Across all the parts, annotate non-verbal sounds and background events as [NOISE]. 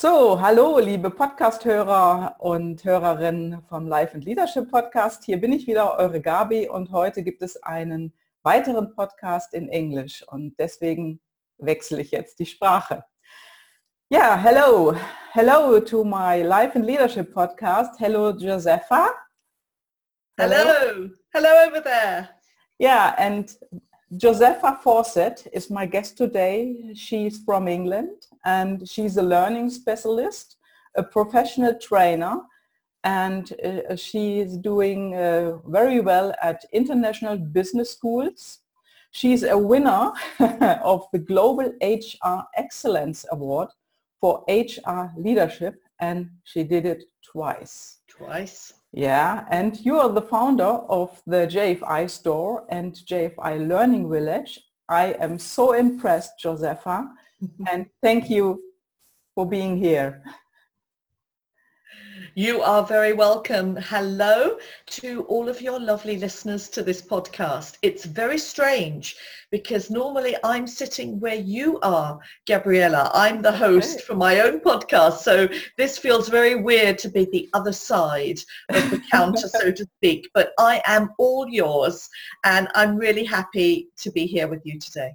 So, hallo, liebe Podcast-Hörer und Hörerinnen vom Life and Leadership Podcast. Hier bin ich wieder, eure Gabi, und heute gibt es einen weiteren Podcast in Englisch und deswegen wechsle ich jetzt die Sprache. Yeah, hello. Hello to my Life and Leadership podcast. Hello, Josefa. Hello. Hello, hello over there. Yeah, and Josefa Fawcett is my guest today. She's from England and she's a learning specialist, a professional trainer, and uh, she is doing uh, very well at international business schools. She's a winner [LAUGHS] of the Global HR Excellence Award for HR leadership and she did it twice. Twice? Yeah, and you are the founder of the JFI store and JFI Learning Village. I am so impressed, Josefa, and thank you for being here. You are very welcome. Hello to all of your lovely listeners to this podcast. It's very strange because normally I'm sitting where you are, Gabriella. I'm the host for my own podcast. So this feels very weird to be the other side of the counter, so to speak. But I am all yours and I'm really happy to be here with you today.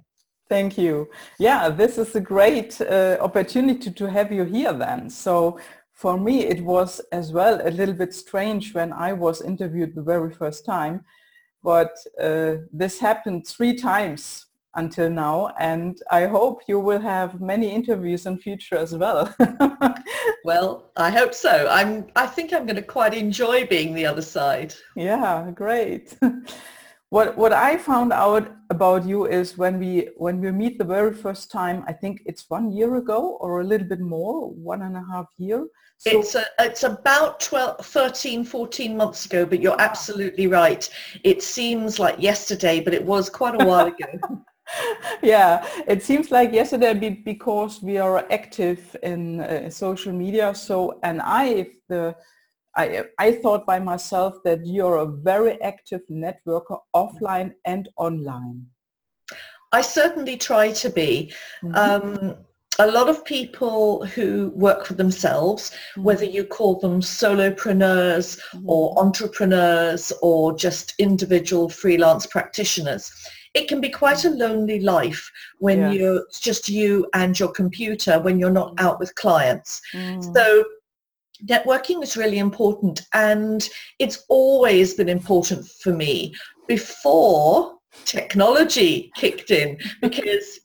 Thank you. Yeah, this is a great uh, opportunity to have you here then. So for me, it was as well a little bit strange when I was interviewed the very first time, but uh, this happened three times until now and I hope you will have many interviews in future as well. [LAUGHS] well, I hope so. I'm I think I'm going to quite enjoy being the other side. Yeah, great. [LAUGHS] what what I found out about you is when we when we meet the very first time, I think it's one year ago or a little bit more, one and a half year. So, it's a, it's about 12, 13, 14 months ago, but you're absolutely right. It seems like yesterday, but it was quite a while ago. [LAUGHS] [LAUGHS] yeah, it seems like yesterday because we are active in uh, social media. So, and I, the I, I thought by myself that you're a very active networker offline and online. I certainly try to be. Mm-hmm. Um, a lot of people who work for themselves, mm-hmm. whether you call them solopreneurs mm-hmm. or entrepreneurs or just individual freelance practitioners, it can be quite a lonely life when yes. you're just you and your computer when you're not out with clients. Mm. So networking is really important and it's always been important for me before technology kicked in because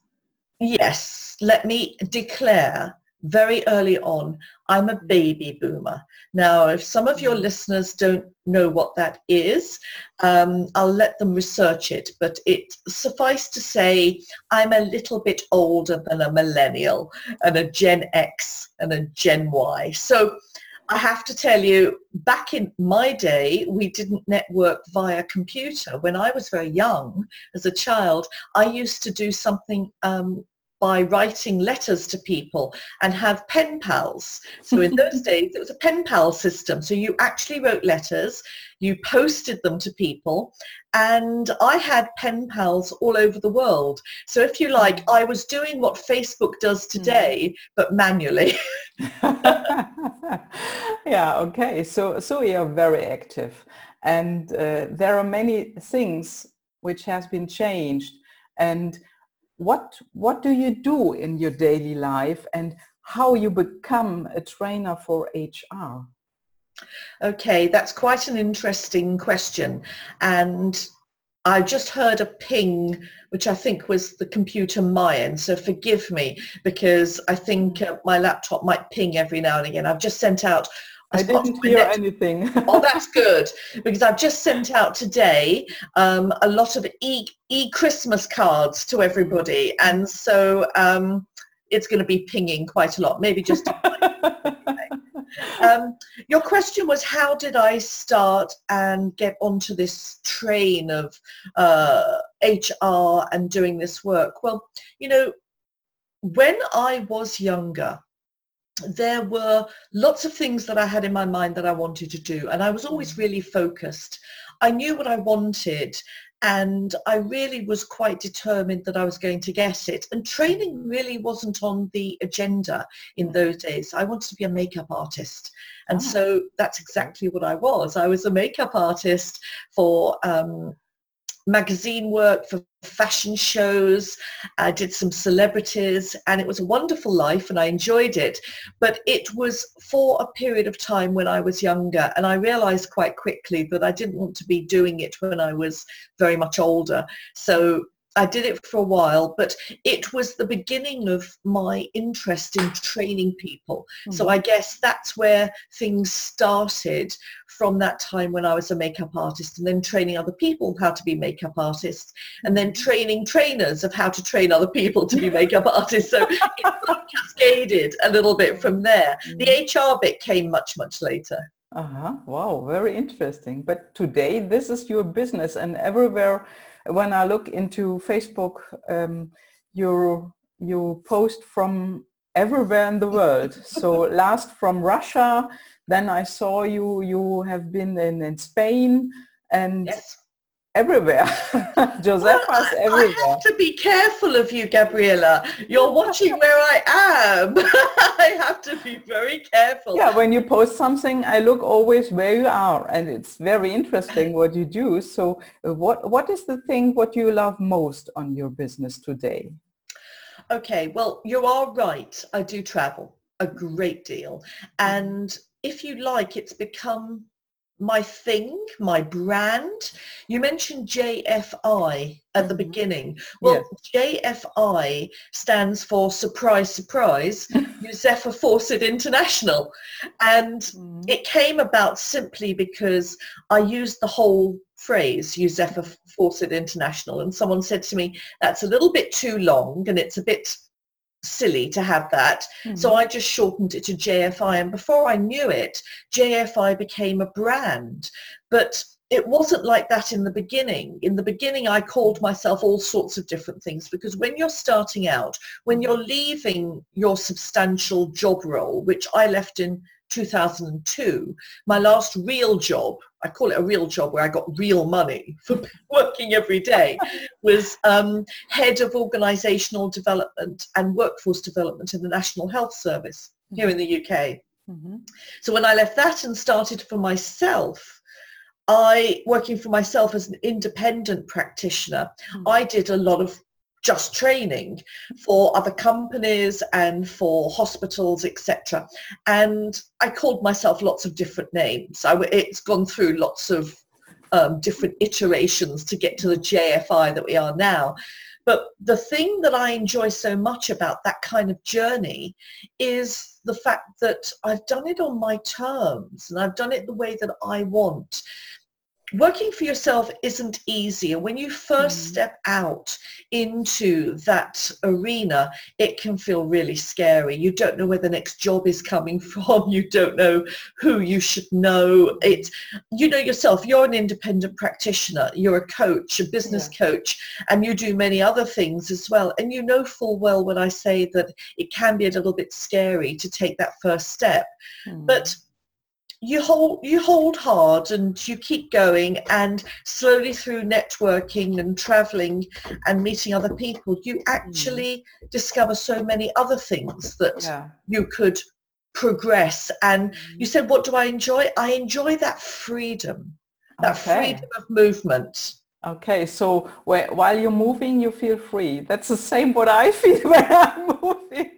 yes let me declare very early on i'm a baby boomer. Now if some of your listeners don't know what that is um, i'll let them research it but it suffice to say i'm a little bit older than a millennial and a gen x and a gen y. So I have to tell you, back in my day, we didn't network via computer. When I was very young, as a child, I used to do something um, by writing letters to people and have pen pals. So in those [LAUGHS] days, it was a pen pal system. So you actually wrote letters, you posted them to people, and I had pen pals all over the world. So if you like, mm. I was doing what Facebook does mm. today, but manually. [LAUGHS] [LAUGHS] yeah, okay. So, so you're very active. And uh, there are many things which has been changed. And what what do you do in your daily life and how you become a trainer for HR? Okay, that's quite an interesting question. And I just heard a ping, which I think was the computer end. So forgive me because I think uh, my laptop might ping every now and again. I've just sent out I didn't hear anything. [LAUGHS] oh, that's good because I've just sent out today um, a lot of e e Christmas cards to everybody, and so um, it's going to be pinging quite a lot. Maybe just. [LAUGHS] um, your question was how did I start and get onto this train of uh, HR and doing this work? Well, you know, when I was younger, there were lots of things that I had in my mind that I wanted to do and I was always mm. really focused. I knew what I wanted and I really was quite determined that I was going to get it. And training really wasn't on the agenda in those days. I wanted to be a makeup artist. And oh. so that's exactly what I was. I was a makeup artist for um, magazine work, for fashion shows. I did some celebrities and it was a wonderful life and I enjoyed it. But it was for a period of time when I was younger and I realized quite quickly that I didn't want to be doing it when I was very much older. So I did it for a while, but it was the beginning of my interest in training people. Mm-hmm. So I guess that's where things started from that time when I was a makeup artist and then training other people how to be makeup artists and then mm-hmm. training trainers of how to train other people to be [LAUGHS] makeup artists. So it cascaded a little bit from there. The HR mm-hmm. bit came much, much later. Uh-huh. Wow, very interesting. But today this is your business and everywhere when I look into Facebook, um, you you post from everywhere in the [LAUGHS] world. so last from Russia, then I saw you you have been in, in Spain and yes everywhere. [LAUGHS] Josefa's well, everywhere. I have to be careful of you, Gabriella. You're watching where I am. [LAUGHS] I have to be very careful. Yeah, when you post something, I look always where you are, and it's very interesting what you do. So, uh, what what is the thing what you love most on your business today? Okay, well, you are right. I do travel a great deal, and if you like, it's become my thing, my brand. You mentioned JFI at the mm-hmm. beginning. Well. JFI stands for surprise, surprise, [LAUGHS] Josefa Fawcett International. And mm. it came about simply because I used the whole phrase, Josefa Fawcett International. And someone said to me, that's a little bit too long and it's a bit silly to have that. Mm-hmm. So I just shortened it to JFI. And before I knew it, JFI became a brand. But it wasn't like that in the beginning. In the beginning, I called myself all sorts of different things because when you're starting out, when you're leaving your substantial job role, which I left in 2002, my last real job, I call it a real job where I got real money for [LAUGHS] working every day, was um, head of organisational development and workforce development in the National Health Service here in the UK. Mm-hmm. So when I left that and started for myself, I, working for myself as an independent practitioner, mm-hmm. I did a lot of just training for other companies and for hospitals, etc. And I called myself lots of different names. I, it's gone through lots of um, different iterations to get to the JFI that we are now. But the thing that I enjoy so much about that kind of journey is the fact that I've done it on my terms and I've done it the way that I want working for yourself isn't easy. And when you first mm. step out into that arena, it can feel really scary. You don't know where the next job is coming [LAUGHS] from. You don't know who you should know. It, you know yourself, you're an independent practitioner. You're a coach, a business yeah. coach, and you do many other things as well. And you know full well when I say that it can be a little bit scary to take that first step. Mm. But you hold you hold hard and you keep going and slowly through networking and traveling and meeting other people you hmm. actually mm. discover so many other things that yeah. you could progress and you hmm. said what do i enjoy i enjoy that freedom that okay. freedom of movement okay so while you're moving you feel free that's the same what i feel [LAUGHS] when i'm moving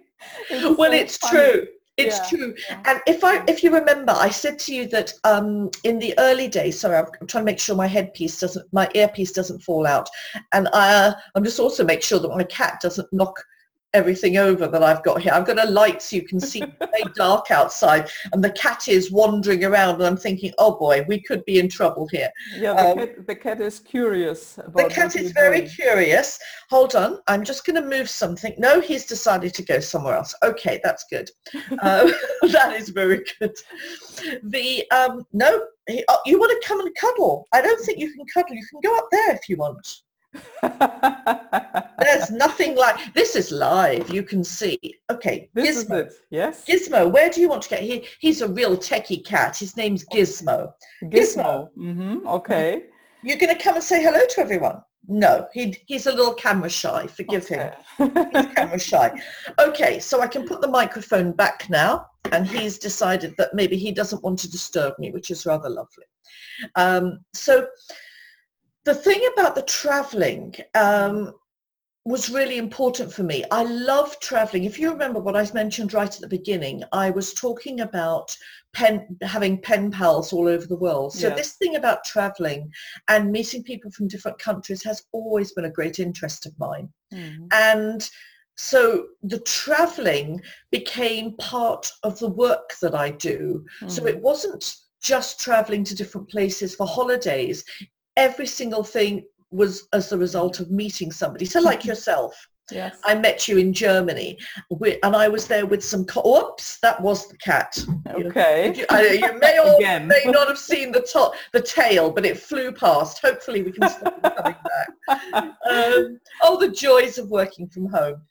it's well so it's funny. true it's yeah. true. And if I, if you remember, I said to you that um, in the early days, sorry, I'm, I'm, trying to make sure my headpiece doesn't, my earpiece doesn't fall out. And I, uh, I'm just also make sure that my cat doesn't knock everything over that I've got here. I've got a light so you can see [LAUGHS] very dark outside and the cat is wandering around and I'm thinking, oh boy, we could be in trouble here. Yeah, the, um, cat, the cat, is curious. the cat is very doing. curious. Hold on, I'm just going to move something. No, he's decided to go somewhere else. Okay, that's good. [LAUGHS] Uh, [LAUGHS] that is very good. The, um, no, he, oh, you want to come and cuddle. I don't think you can cuddle. You can go up there if you want. There's nothing like this is live. You can see. Okay, this Gizmo. Yes. Gizmo, where do you want to get? He he's a real techie cat. His name's Gizmo. Gizmo. Gizmo. Mm-hmm. Okay. You're going to come and say hello to everyone? No, he, he's a little camera shy. Forgive okay. him. He's camera shy. Okay, so I can put the microphone back now, and he's decided that maybe he doesn't want to disturb me, which is rather lovely. Um, so the thing about the traveling um, was really important for me. I love traveling. If you remember what I mentioned right at the beginning, I was talking about pen, having pen pals all over the world. So yes. this thing about traveling and meeting people from different countries has always been a great interest of mine. Mm. And so the traveling became part of the work that I do. Mm. So it wasn't just traveling to different places for holidays. Every single thing was as a result of meeting somebody. So like yourself, Yes. I met you in Germany, and I was there with some. Co- Oops, that was the cat. Okay. You, you, you may [LAUGHS] or may not have seen the top, the tail, but it flew past. Hopefully, we can stop it coming back. [LAUGHS] Um, oh, the joys of working from home.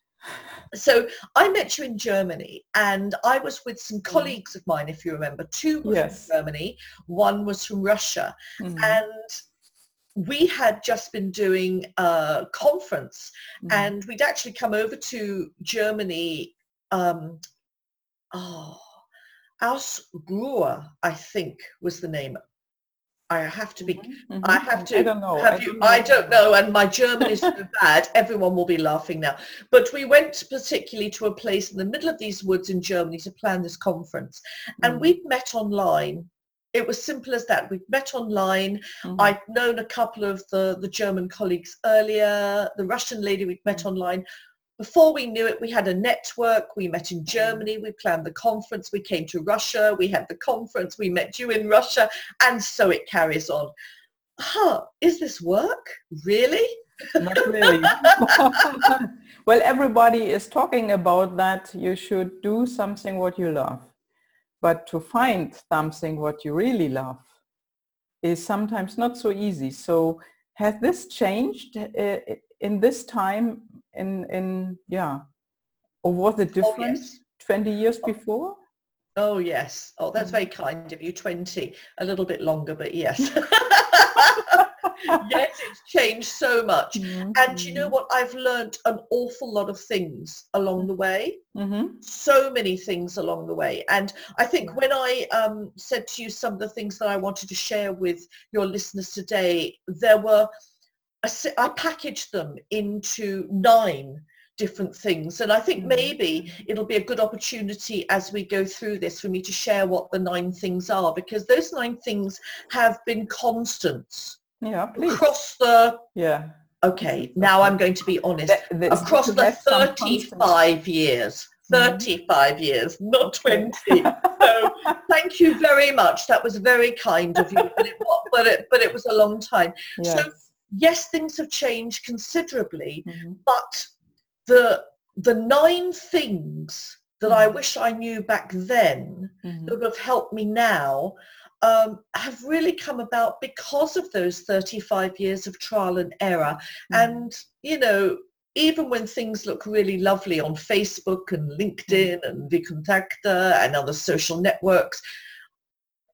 So I met you in Germany, and I was with some mm. colleagues of mine, if you remember. Two were yes. from Germany, one was from Russia, mm-hmm. and we had just been doing a conference mm. and we'd actually come over to Germany. Um, oh, Ausruhe, I think was the name. I have to be. Mm-hmm. I have to. I don't know. Have I you? Don't I don't know, and my German is so bad. Everyone will be laughing now. But we went particularly to a place in the middle of these woods in Germany to plan this conference, and mm. we met online it was simple as that. We'd met online. Mm-hmm. I'd known a couple of the, the German colleagues earlier, the Russian lady we'd met mm-hmm. online. Before we knew it, we had a network. We met in mm-hmm. Germany. We planned the conference. We came to Russia. We had the conference. We met you in Russia. And so it carries on. Huh, is this work? Really? Not really. [LAUGHS] well, everybody is talking about that you should do something what you love. But to find something what you really love is sometimes not so easy. So has this changed uh, in this time in, in yeah, or was it different oh, yes. 20 years before? Oh yes. Oh, that's mm. very kind of you. 20, a little bit longer, but yes. [LAUGHS] [LAUGHS] yes, it's changed so much. Mm-hmm. And you know what? I've learned an awful lot of things along the way. Mm-hmm. So many things along the way. And I think when I um, said to you some of the things that I wanted to share with your listeners today, there were, I packaged them into nine different things. And I think mm-hmm. maybe it'll be a good opportunity as we go through this for me to share what the nine things are because those nine things have been constants yeah, please. Across the yeah. Okay, now I'm going to be honest. Across the 35 years, mm-hmm. 35 mm-hmm. years, not 20. so [LAUGHS] thank you very much. That was very kind of you, but it, but it, but it was a long time. Yes. So yes, things have changed considerably, mm-hmm. but the the nine things that mm-hmm. I wish I knew back then mm-hmm. that would have helped me now um, have really come about because of those 35 years of trial and error. Mm. And, you know, even when things look really lovely on Facebook and LinkedIn mm. and VKontakte and other social networks,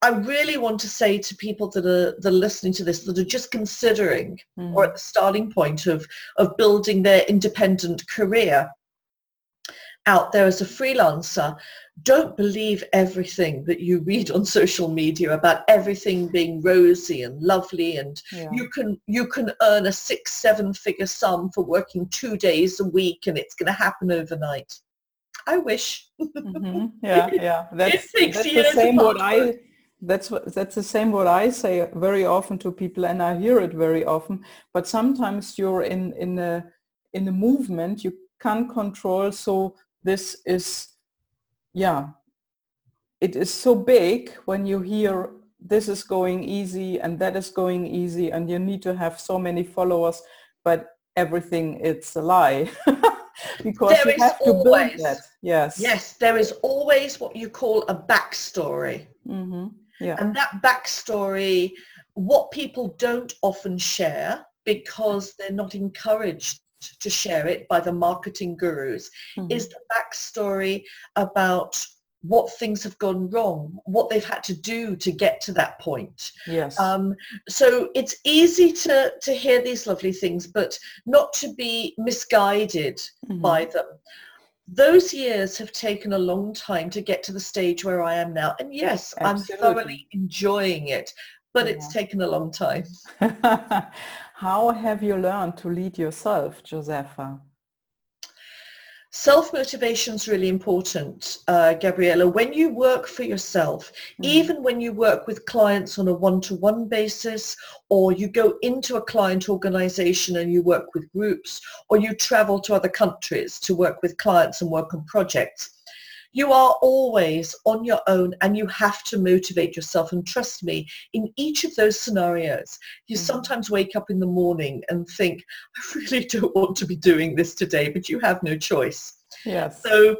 I really want to say to people that are, that are listening to this that are just considering mm. or at the starting point of, of building their independent career out there as a freelancer, don't believe everything that you read on [LAUGHS] social media about everything being rosy and lovely and yeah. you can you can earn a six seven figure sum for working two days a week and it's going to happen overnight i wish mm-hmm. [LAUGHS] yeah yeah that's, that's the same what i that's what that's the same what i say very often to people and i hear it very often but sometimes you're in in a in a movement you can't control so this is yeah, it is so big when you hear this is going easy and that is going easy and you need to have so many followers, but everything it's a lie. [LAUGHS] because there you have to always, build that. Yes. Yes, there is always what you call a backstory. Mm-hmm. Yeah. And that backstory, what people don't often share because they're not encouraged to share it by the marketing gurus mm-hmm. is the backstory about what things have gone wrong, what they've had to do to get to that point. Yes. Um, so it's easy to, to hear these lovely things, but not to be misguided Mhm. by them. Those years have taken a long time to get to the stage where I am now. And yes, I'm thoroughly enjoying it, but it's taken a long time. [LAUGHS] How have you learned to lead yourself, Josefa? Self-motivation is really important, uh, Gabriella. When you work for yourself, Mhm. even when you work with clients on a one-to-one basis, or you go into a client organization and you work with groups, or you travel to other countries to work with clients and work on projects, you are always on your own and you have to motivate yourself. And trust me, in each of those scenarios, you Mhm. sometimes wake up in the morning and think, [LAUGHS] I really don't want to be doing this today, but you have no choice. Yes. So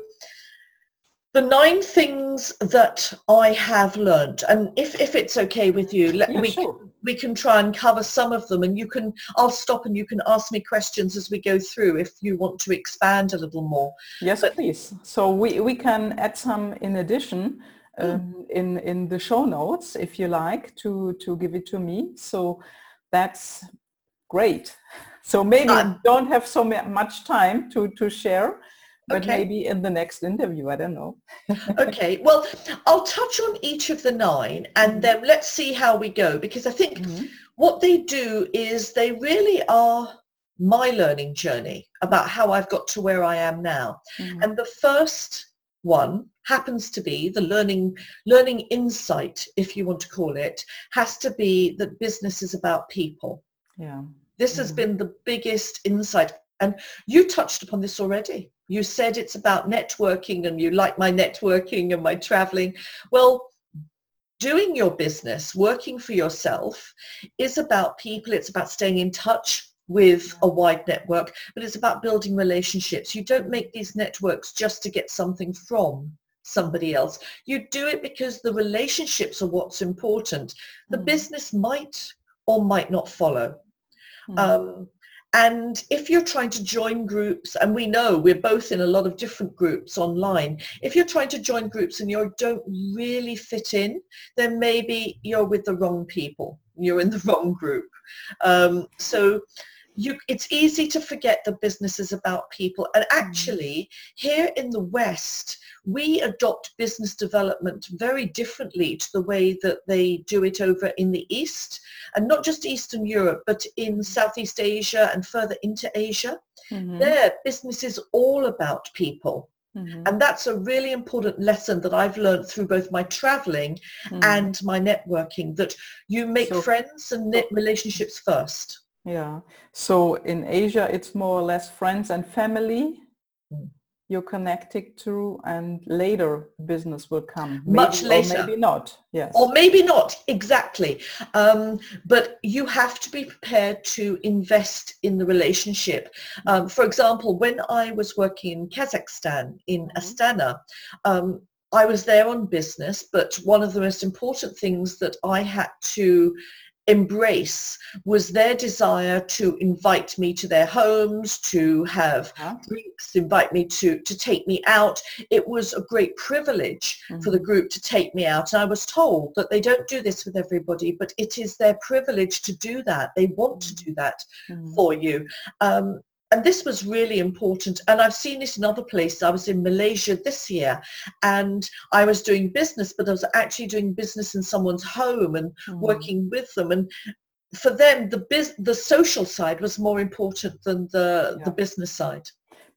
the nine things that I have learned, and if, if it's okay with you, let Yeah, we, sure. We can try and cover some of them and you can, I'll stop and you can ask me questions as we go through if you want to expand a little more. Yes, But- please. So we, we can add some in addition Hmm. um, in, in the show notes, if you like, to, to give it to me. So that's great. So maybe don't have so much time to, to share, but Okay. maybe in the next interview, I don't know. [LAUGHS] Okay, well, I'll touch on each of the nine and Mhm. then let's see how we go because I think Mhm. what they do is they really are my learning journey about how I've got to where I am now. Mhm. And the first one happens to be the learning learning insight, if you want to call it, has to be that business is about people. Yeah. This has Mhm. been the biggest insight. And you touched upon this already. You said it's about networking and you like my networking and my traveling. Well, doing your business, working for yourself is about people. It's about staying in touch with a wide network, but it's about building relationships. You don't make these networks just to get something from somebody else. You do it because the relationships are what's important. The Mhm. business might or might not follow. Mhm. Um, and if you're trying to join groups, and we know we're both in a lot of different groups online, if you're trying to join groups and you don't really fit in, then maybe you're with the wrong people. You're in the [LAUGHS] wrong group. Um, so you, it's easy to forget that business is about people. And actually, here in the West, we adopt business development very differently to the way that they do it over in the East and not just Eastern Europe, but in Southeast Asia and further into Asia. Mhm. There, business is all about people. Mhm. And that's a really important lesson that I've learned through both my traveling Mhm. and my networking, that you make So- friends and knit relationships first. Yeah. So in Asia, it's more or less friends and family Mm. you're connected to, and later business will come. Much Maybe or later. maybe not. Yes. Or maybe not, exactly. Um, but you have to be prepared to invest in the relationship. Um, for example, when I was working in Kazakhstan, in Mhm. Astana, um, I was there on business, but one of the most important things that I had to embrace was their desire to invite me to their homes, to have Yeah. drinks, invite me to, to take me out. It was a great privilege for the Mhm. group to take me out. And I was told that they don't do this with everybody, but it is their privilege to do that. They want to Mm. do that Mhm. for you. Um, and this was really important. And I've seen this in other places. I was in Malaysia this year and I was doing business, but I was actually doing business in someone's home and Mhm. working with them. And for them, the the social side was more important than the, the business side.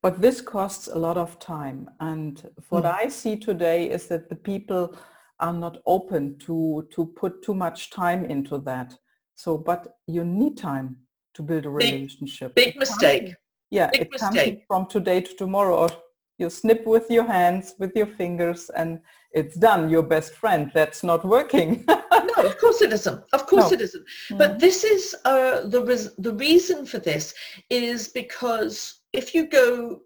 But this costs a lot of time. And what Mm. I see today is that the people are not open to, to put too much time into that. So, but you need time to build a relationship. Big can't mistake. Yeah, Big it be from today to tomorrow. Or you snip with your hands, with your fingers, and it's done. Your best friend. That's not working. [LAUGHS] No, of course it isn't. Of course No. it isn't. But this is uh, the res- the reason for this is because if you go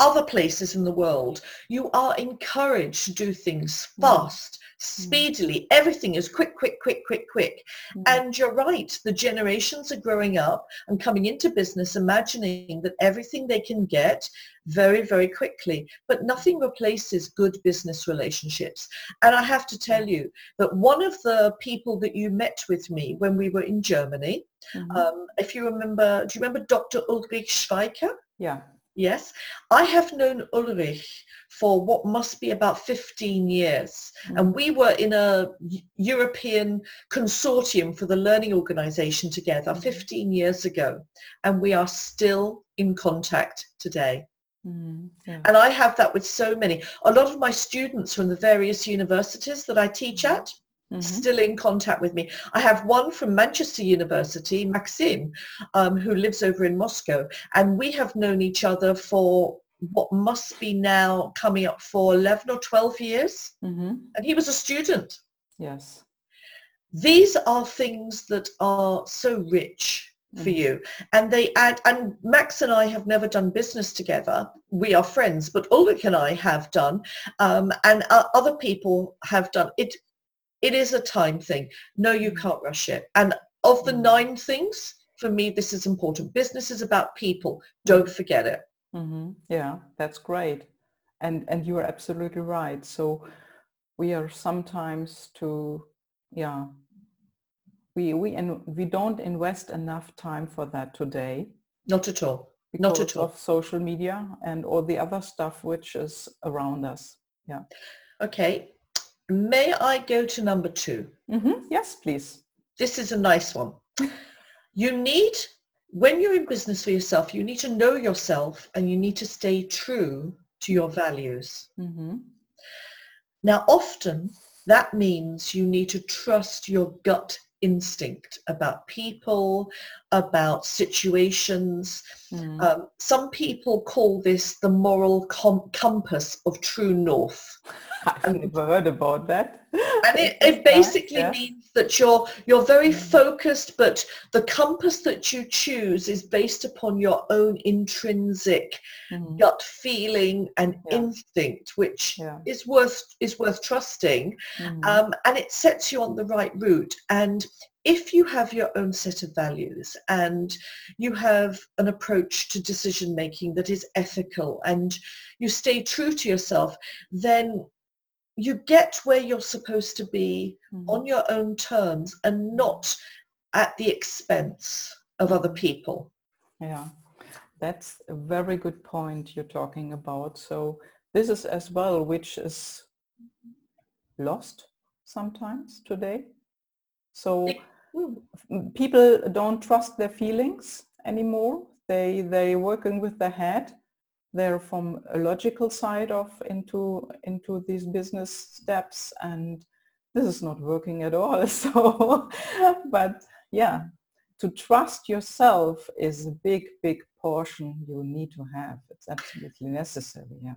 other places in the world, you are encouraged to do things Mm. fast, speedily. Everything is quick, quick, quick, quick, quick. Mm. And you're right, the generations are growing up and coming into business imagining that everything they can get very, very quickly. But nothing replaces good business relationships. And I have to tell you that one of the people that you met with me when we were in Germany, Mhm. um, if you remember, do you remember Dr. Ulrich Schweiker? yeah. Yes. I have known Ulrich for what must be about 15 years. Hmm. And we were in a European consortium for the learning organization together hmm. 15 years ago. And we are still in contact today. Mhm. yeah. And I have that with so many. A lot of my students from the various universities that I teach hmm. at, Mhm. still in contact with me. I have one from Manchester University, Maxim, um, who lives over in Moscow, and we have known each other for what must be now coming up for 11 or 12 years, Mhm. and he was a student. Yes. These are things that are so rich for Mhm. you and they add and max and i have never done business together we are friends but ulrich and i have done um, and uh, other people have done it it is a time thing no you can't rush it and of the Mm. nine things for me this is important business is about people don't forget it hmm Yeah, that's great. And and you are absolutely right. So we are sometimes to yeah we we and we don't invest enough time for that today not at all Not at all. of social media and all the other stuff which is around us. Yeah. okay may i go to number two hmm Yes, please. this is a nice one. You need, when you're in business for yourself, you need to know yourself and you need to stay true to your values. hmm Now, often that means you need to trust your gut instinct about people, about situations. Mm. Um, some people call this the moral com- compass of true north. [LAUGHS] I've never heard about that. and it, [LAUGHS] it basically yeah. means that you're you're very Mm. focused but the compass that you choose is based upon your own intrinsic Mhm. gut feeling and Yeah. instinct which Yeah. is worth is worth trusting Mhm. um, and it sets you on the right route and if you have your own set of values and you have an approach to decision making that is ethical and you stay true to yourself then you get where you're supposed to be Mhm. on your own terms and not at the expense of other people. Yeah, that's a very good point you're talking about. So this is as well which is lost sometimes today. So people don't trust their feelings anymore. They they working with their head. They're from a logical side of into into these business steps and this is not working at all. [LAUGHS] So but yeah, to trust yourself is a big, big you need to have. It's absolutely necessary. Yeah.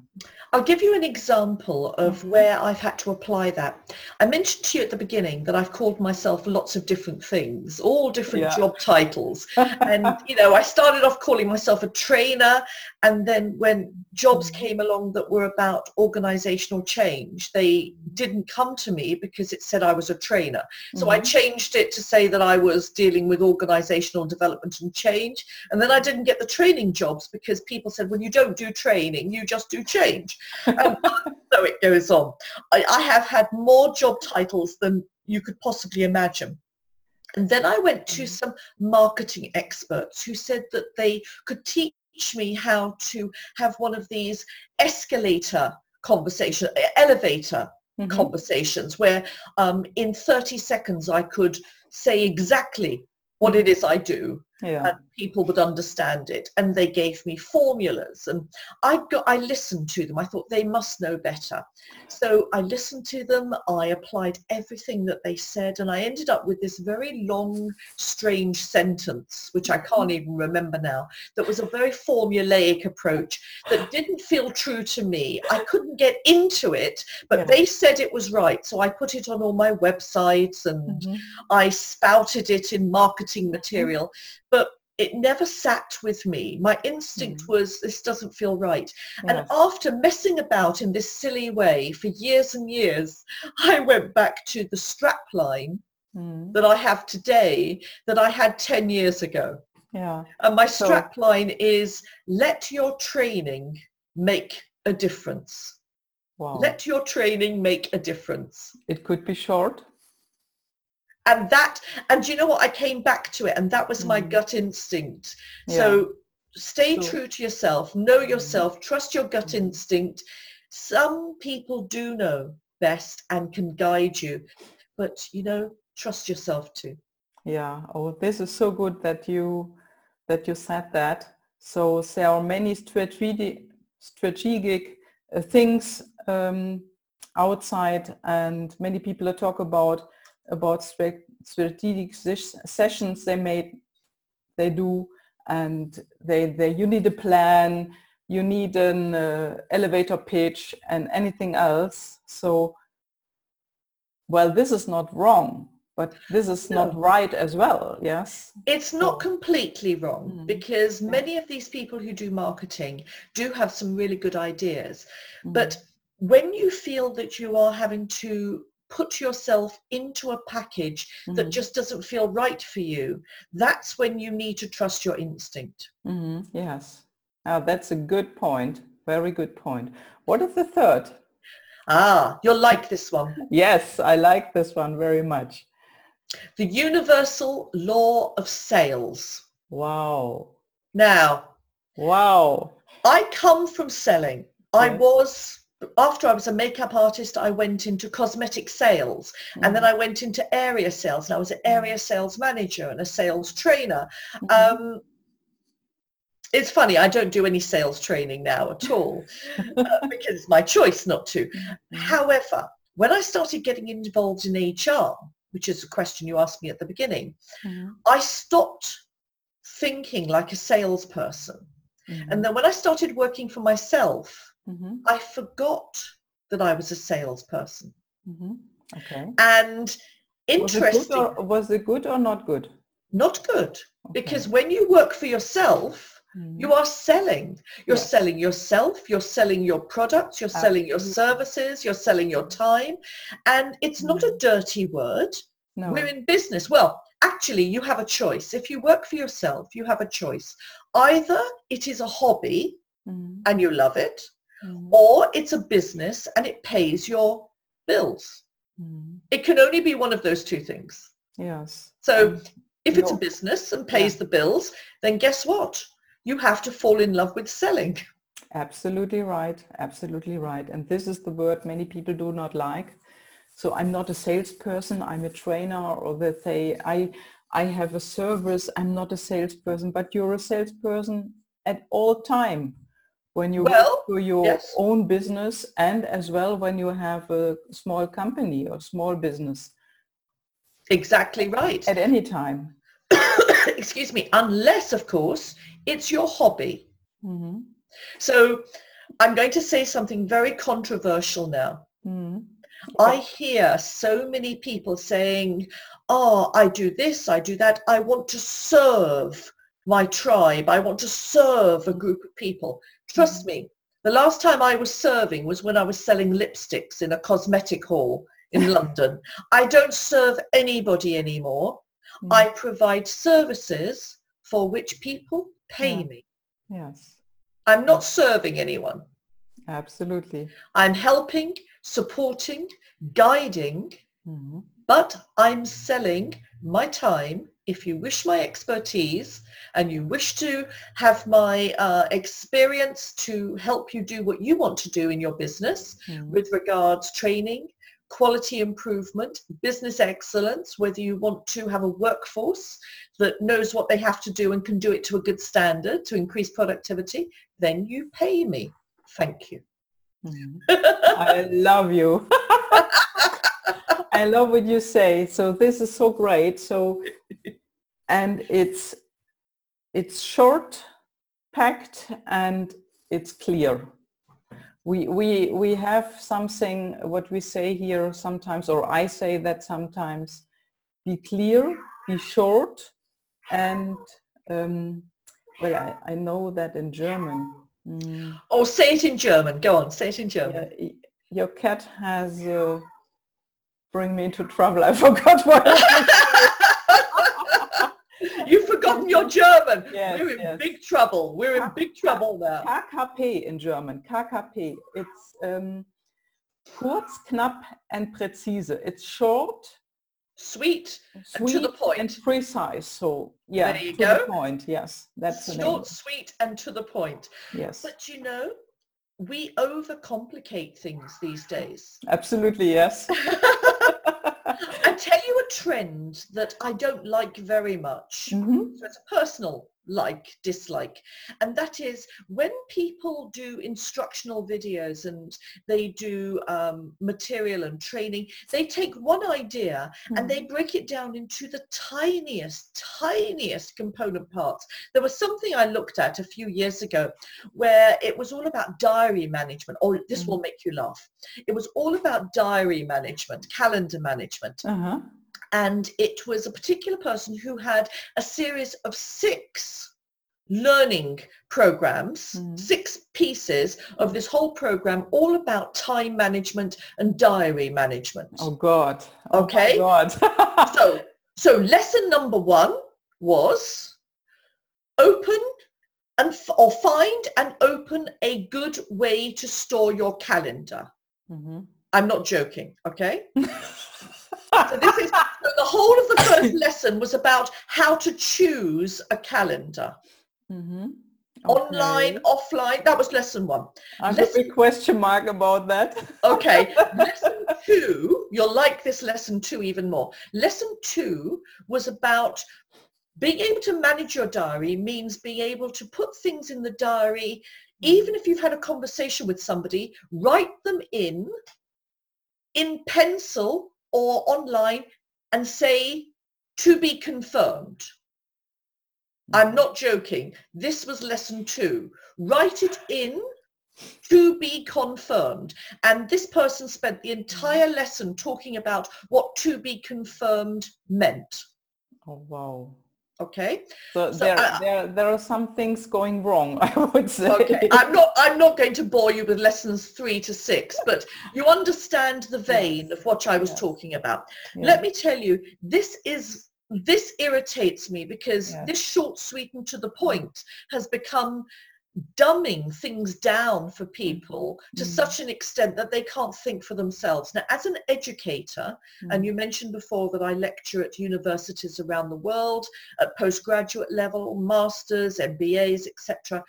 I'll give you an example of Mhm. where I've had to apply that. I mentioned to you at the beginning that I've called myself lots of different things, all different Yeah. job titles. [LAUGHS] And, you know, I started off calling myself a trainer. And then when jobs Mhm. came along that were about organizational change, they didn't come to me because it said I was a trainer. So I Mhm. changed it to say that I was dealing with organizational development and change. And then I didn't get the training jobs because people said, well, you don't do training, you just do change. Um, [LAUGHS] so it goes on. I, I have had more job titles than you could possibly imagine. And then I went to Mhm. some marketing experts who said that they could teach me how to have one of these escalator conversation, elevator Mhm. conversations where um, in 30 seconds I could say exactly what it is I do Yeah. and people would understand it and they gave me formulas and I got I listened to them I thought they must know better so I listened to them I applied everything that they said and I ended up with this very long strange sentence which I can't even remember now that was a very formulaic approach that didn't feel true to me I couldn't get into it but Yeah. they said it was right so I put it on all my websites and Mhm. I spouted it in marketing material, but it never sat with me. My instinct Mm. was this doesn't feel right. And after messing about in this silly way for years and years, [LAUGHS] I went back to the strap line Mm. that I have today that I had 10 years ago. Yeah. And my So- strap line is let your training make a difference. Wow. Let your training make a difference. it could be short. And that, and you know what? I came back to it and that was my Mm. gut instinct. Yeah. So stay So- true to yourself, know Mhm. yourself, trust your gut Mhm. instinct. Some people do know best and can guide you, but you know, trust yourself too. Yeah. Oh, this is so good that you that you said that. So there are many strategic strategic uh, things um, outside, and many people talk about about strategic sessions they made they do, and they they you need a plan, you need an uh, elevator pitch, and anything else. So, well, this is not wrong, but this is not right as well. Yes. It's not completely wrong Mhm. because Yeah. many of these people who do marketing do have some really good ideas. Mm. But when you feel that you are having to put yourself into a package that Mhm. just doesn't feel right for you, that's when you need to trust your instinct. Mhm, Yes. Ah, that's a good point. Very good point. What is the third? Ah, you'll like this one. [LAUGHS] Yes, I like this one very much. The universal law of sales. Wow. Now, Wow. I come from selling. I was, after I was a makeup artist, I went into cosmetic sales and then I went into area sales and I was an area sales manager and a sales trainer. Mhm. Um, it's funny, I don't do any sales training now at all [LAUGHS] uh, because it's my choice not to. Mhm. However, when I started getting involved in HR, which is a question you asked me at the beginning, Mhm. I stopped thinking like a salesperson. And then when I started working for myself, Mhm. I forgot that I was a salesperson. Mhm. Okay. And Was it, interesting, or, was it good or not good? not good, Okay. because when you work for yourself, Mhm. you are selling. You're Yes. selling yourself, you're selling your products, you're selling your services, you're selling your time. And it's not a dirty word. no. We're in business. Well, actually, you have a choice. If you work for yourself, you have a choice. Either it is a hobby Mhm. and you love it, Mhm. or it's a business and it pays your bills. Mhm. It can only be one of those two things. Yes. So And if it's a business and pays the bills, then guess what? You have to fall in love with selling. [LAUGHS] Absolutely right. Absolutely right. And this is the word many people do not like. So I'm not a salesperson. I'm a trainer, or they say I I have a service. I'm not a salesperson, but you're a salesperson at all time when you Well, work for your yes. own business and as well when you have a small company or small business Exactly right. at any time. [COUGHS] Excuse me. Unless, of course, it's your hobby. Mhm. So I'm going to say something very controversial now. Mhm. I hear so many people saying, oh, I do this, I do that. I want to serve my tribe. I want to serve a group of people. Trust me, the last time I was serving was when I was selling lipsticks in a cosmetic hall in [LAUGHS] London. I don't serve anybody anymore. Mhm. I provide services for which people pay Yeah. me. Yes, I'm not serving anyone. absolutely. I'm helping, supporting, guiding, Mhm. but I'm selling my time. If you wish my expertise and you wish to have my uh, experience to help you do what you want to do in your business Mhm. with regards training, quality improvement, business excellence, whether you want to have a workforce that knows what they have to do and can do it to a good standard to increase productivity, then you pay me. Thank you. Mhm. [LAUGHS] I love you. [LAUGHS] I love what you say. So this is so great. So, and it's it's short, packed, and it's clear. We we we have something what we say here sometimes, or I say that sometimes. Be clear, be short, and um, well, I, I know that in German. Mm, Or say it in German. Go on, say it in German. yeah, your cat has uh, bring me into trouble. I [LAUGHS] forgot what. [LAUGHS] You've forgotten your German. [LAUGHS] Yes, We're in yes. big trouble. We're in big trouble now. KKP in German. KKP. It's um, kurz, knapp, and präzise. It's short, Sweet, sweet, to the point. and precise. So yeah, There you to go. the point. Yes, that's the short, sweet, and to the point. Yes, But you know, we overcomplicate things these days. absolutely. Yes. Tell you a trend that I don't like very much. Mhm. So it's a personal like, dislike. And that is when people do instructional videos and they do um, material and training, they take one idea and they break it down into the tiniest, tiniest component parts. There was something I looked at a few years ago where it was all about diary management. Or this will make you laugh. It was all about diary management, calendar management Uh-huh. And it was a particular person who had a series of six learning programs, Mhm. six pieces of this whole program all about time management and diary management. Oh God. Oh, Okay. God. [LAUGHS] So, so lesson number one was open and f- or find and open a good way to store your calendar. Mhm. I'm not joking, okay? [LAUGHS] So this is so the whole of the first [LAUGHS] lesson was about how to choose a calendar. Mhm. Online, offline. That was lesson one. I have a big question mark about that. Okay. [LAUGHS] lesson two, you'll like this lesson two even more. Lesson two was about being able to manage your diary means being able to put things in the diary, even if you've had a conversation with somebody, write them in, in pencil or online and say to be confirmed. I'm mm. not joking. This was lesson two. Write it in to be confirmed. And this person spent the entire mm. lesson talking about what to be confirmed meant. Oh wow. Okay. So, So there, I- there, there are some things going wrong. [LAUGHS] I would say. Okay. I'm not I'm not going to bore you with lessons three to six, but you understand the vein of what I was Yes. talking about. Yeah. Let me tell you, this is this irritates me because Yes. this short, sweet and to the point has become dumbing things down for people to Mhm. such an extent that they can't think for themselves. Now, as an educator, and Mm. you mentioned before that I lecture at universities around the world, at postgraduate level, masters, MBAs, etc.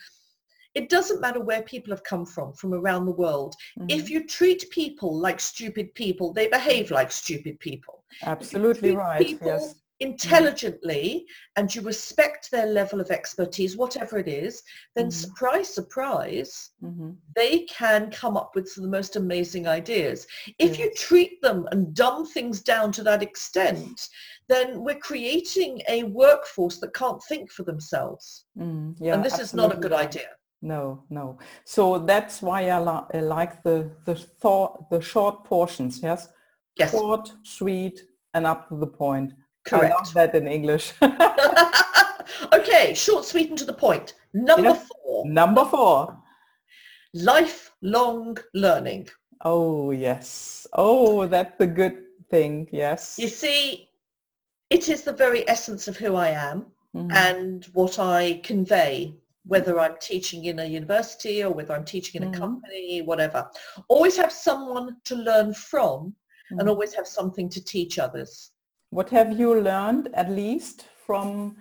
It doesn't matter where people have come from, from around the world. If Mhm. you treat people like stupid people, they behave like stupid people. Absolutely right. people Yes. Intelligently and you respect their level of expertise, whatever it is, then Mhm. surprise, surprise, Mhm. they can come up with the most amazing ideas. If you treat them and dumb things down to that extent, then we're creating a workforce that can't think for themselves. Mm, yeah, and this is not a good idea. No, no. So that's why I, li- I like the the thought, the short portions. Yes, Yes, short, sweet, and up to the point. I correct. love that in English. [LAUGHS] okay, short, sweet and to the point. Number Yes. four, Number four. lifelong learning. Oh yes. Oh, that's a good thing. Yes. You see, it is the very essence of who I am Mhm. and what I convey, whether I'm teaching in a university or whether I'm teaching in a Mhm. company, whatever. Always have someone to learn from and Mhm. always have something to teach others. What have you learned at least from,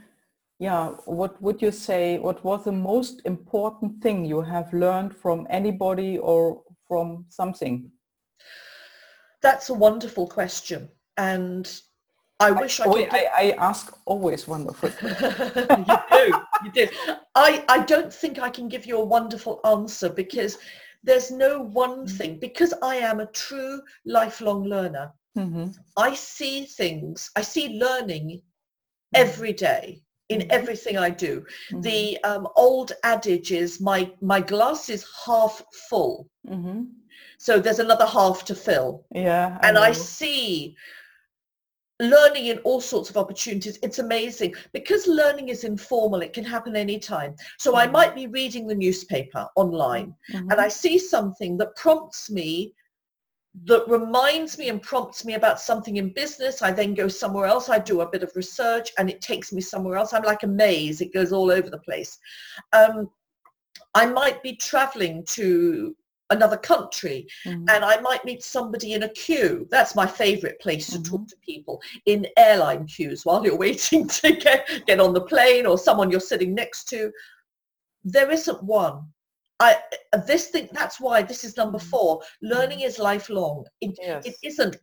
yeah, what would you say, what was the most important thing you have learned from anybody or from something? That's a wonderful question. And I wish I could I, I ask always wonderful. [LAUGHS] you do. You do. I, I don't think I can give you a wonderful answer because there's no one Mm. thing. Because I am a true lifelong learner, Mhm. I see things, I see learning every day in Mhm. everything I do. Mhm. The um, old adage is my, my glass is half full. Mhm. So there's another half to fill. Yeah. and I see learning in all sorts of opportunities. It's amazing because learning is informal. It can happen anytime. So I might be reading the newspaper online Mhm. and I see something that prompts me that reminds me and prompts me about something in business. I then go somewhere else. I do a bit of research and it takes me somewhere else. I'm like a maze. It goes all over the place. Um, I might be traveling to another country Mhm. and I might meet somebody in a queue. That's my favorite place to talk Mhm. to people in airline queues while you're [LAUGHS] waiting to get, get on the plane or someone you're sitting next to. There isn't one. I, this thing, that's why this is number Mhm. four. Learning is lifelong. It, Yes. it isn't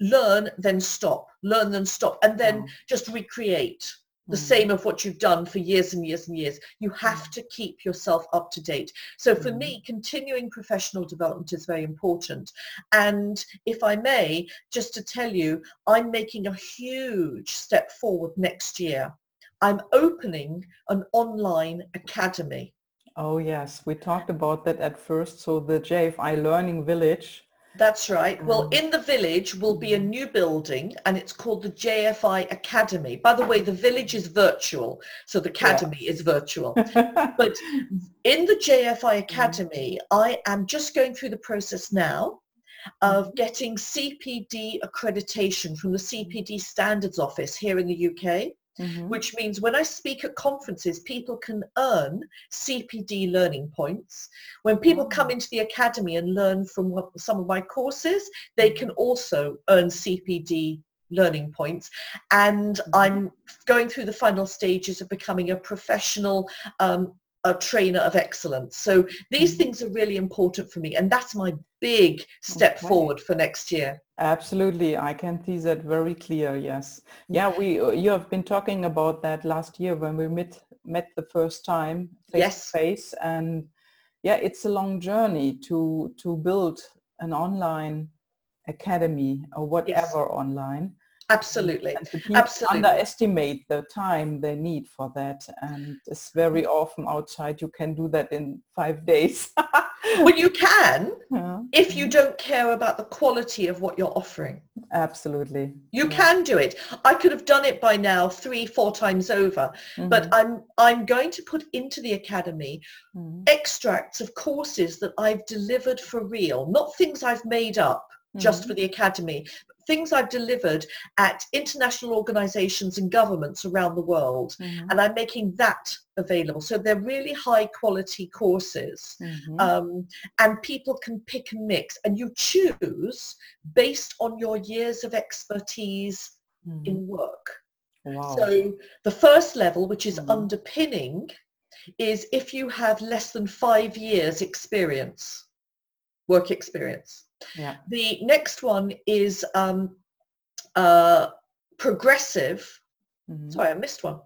learn, then stop, learn, then stop, and then No. just recreate the Mhm. same of what you've done for years and years and years. You have to keep yourself up to date. So for me, continuing professional development is very important. And if I may, just to tell you, I'm making a huge step forward next year. I'm opening an online academy. Oh yes, we talked about that at first. So the JFI Learning Village. That's right. Well, Um, in the village will be a mhm. new building and it's called the JFI Academy. By the way, the village is virtual, so the academy is virtual. [LAUGHS] But in the JFI Academy, I am just going through the process now of getting CPD accreditation from the CPD Standards Office here in the UK, Mhm. which means when I speak at conferences, people can earn CPD learning points. When people come Oh. into the academy and learn from what, some of my courses, they can also earn CPD learning points. And. I'm going through the final stages of becoming a professional um, a trainer of excellence. So these Mhm. things are really important for me. And that's my big step Okay. forward for next year. Absolutely, I can see that very clear. Yes, yeah. We you have been talking about that last year when we met met the first time face Yes. to face, and yeah, it's a long journey to to build an online academy or whatever online. Absolutely. Absolutely. underestimate the time they need for that, and it's very often outside you can do that in five days. [LAUGHS] Well, you can Yeah, if you don't care about the quality of what you're offering. Absolutely. You Yeah. can do it. I could have done it by now three, four times over, but Mhm, I'm I'm going to put into the academy mhm, extracts of courses that I've delivered for real, not things I've made up just mhm. for the academy, but things I've delivered at international organizations and governments around the world. Mhm, And I'm making that available. So they're really high quality courses. mhm. um, and people can pick and mix and you choose based on your years of expertise Mhm. in work. Wow. So the first level, which is Mhm. underpinning, is if you have less than five years experience, work experience. Yeah. The next one is um, uh, progressive. Mhm. Sorry, I missed one.